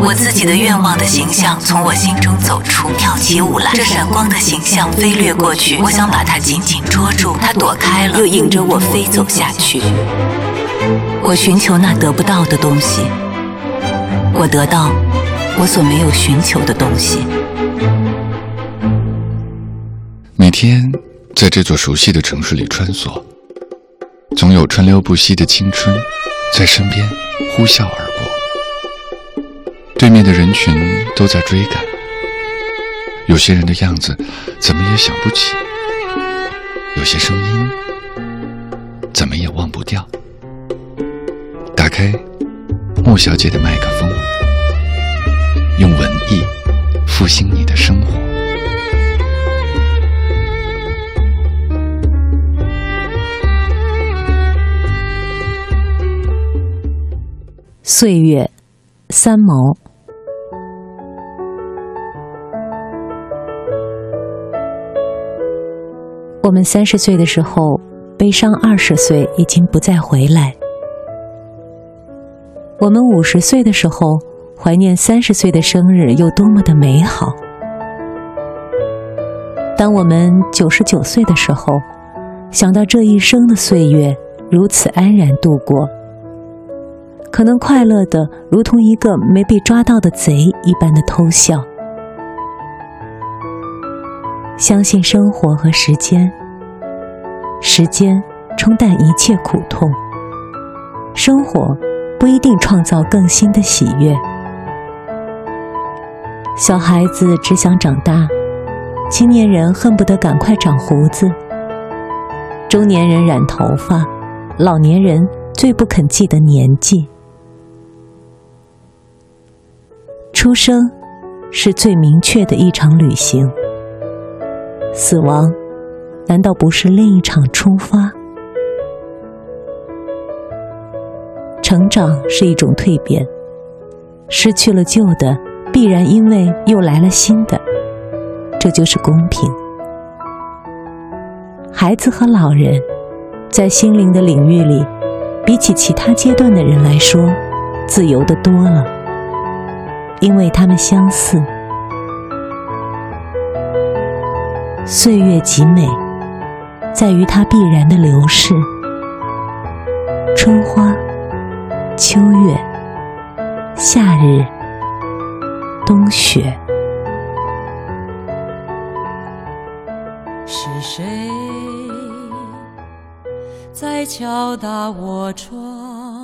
我自己的愿望的形象从我心中走出，跳起舞来。这闪光的形象飞掠过去，我想把它紧紧捉住，它躲开了，又迎着我飞走下去。我寻求那得不到的东西，我得到我所没有寻求的东西。每天在这座熟悉的城市里穿梭，总有川流不息的青春在身边呼啸而。对面的人群都在追赶，有些人的样子怎么也想不起，有些声音怎么也忘不掉。打开莫小姐的麦克风，用文艺复兴你的生活。岁月，三毛。我们三十岁的时候，悲伤二十岁已经不再回来；我们五十岁的时候，怀念三十岁的生日有多么的美好；当我们九十九岁的时候，想到这一生的岁月如此安然度过，可能快乐的如同一个没被抓到的贼一般的偷笑。相信生活和时间，时间冲淡一切苦痛。生活不一定创造更新的喜悦。小孩子只想长大，青年人恨不得赶快长胡子，中年人染头发，老年人最不肯记得年纪。出生是最明确的一场旅行。死亡，难道不是另一场出发？成长是一种蜕变，失去了旧的，必然因为又来了新的，这就是公平。孩子和老人，在心灵的领域里，比起其他阶段的人来说，自由的多了，因为他们相似。岁月极美，在于它必然的流逝。春花、秋月、夏日、冬雪。是谁在敲打我窗？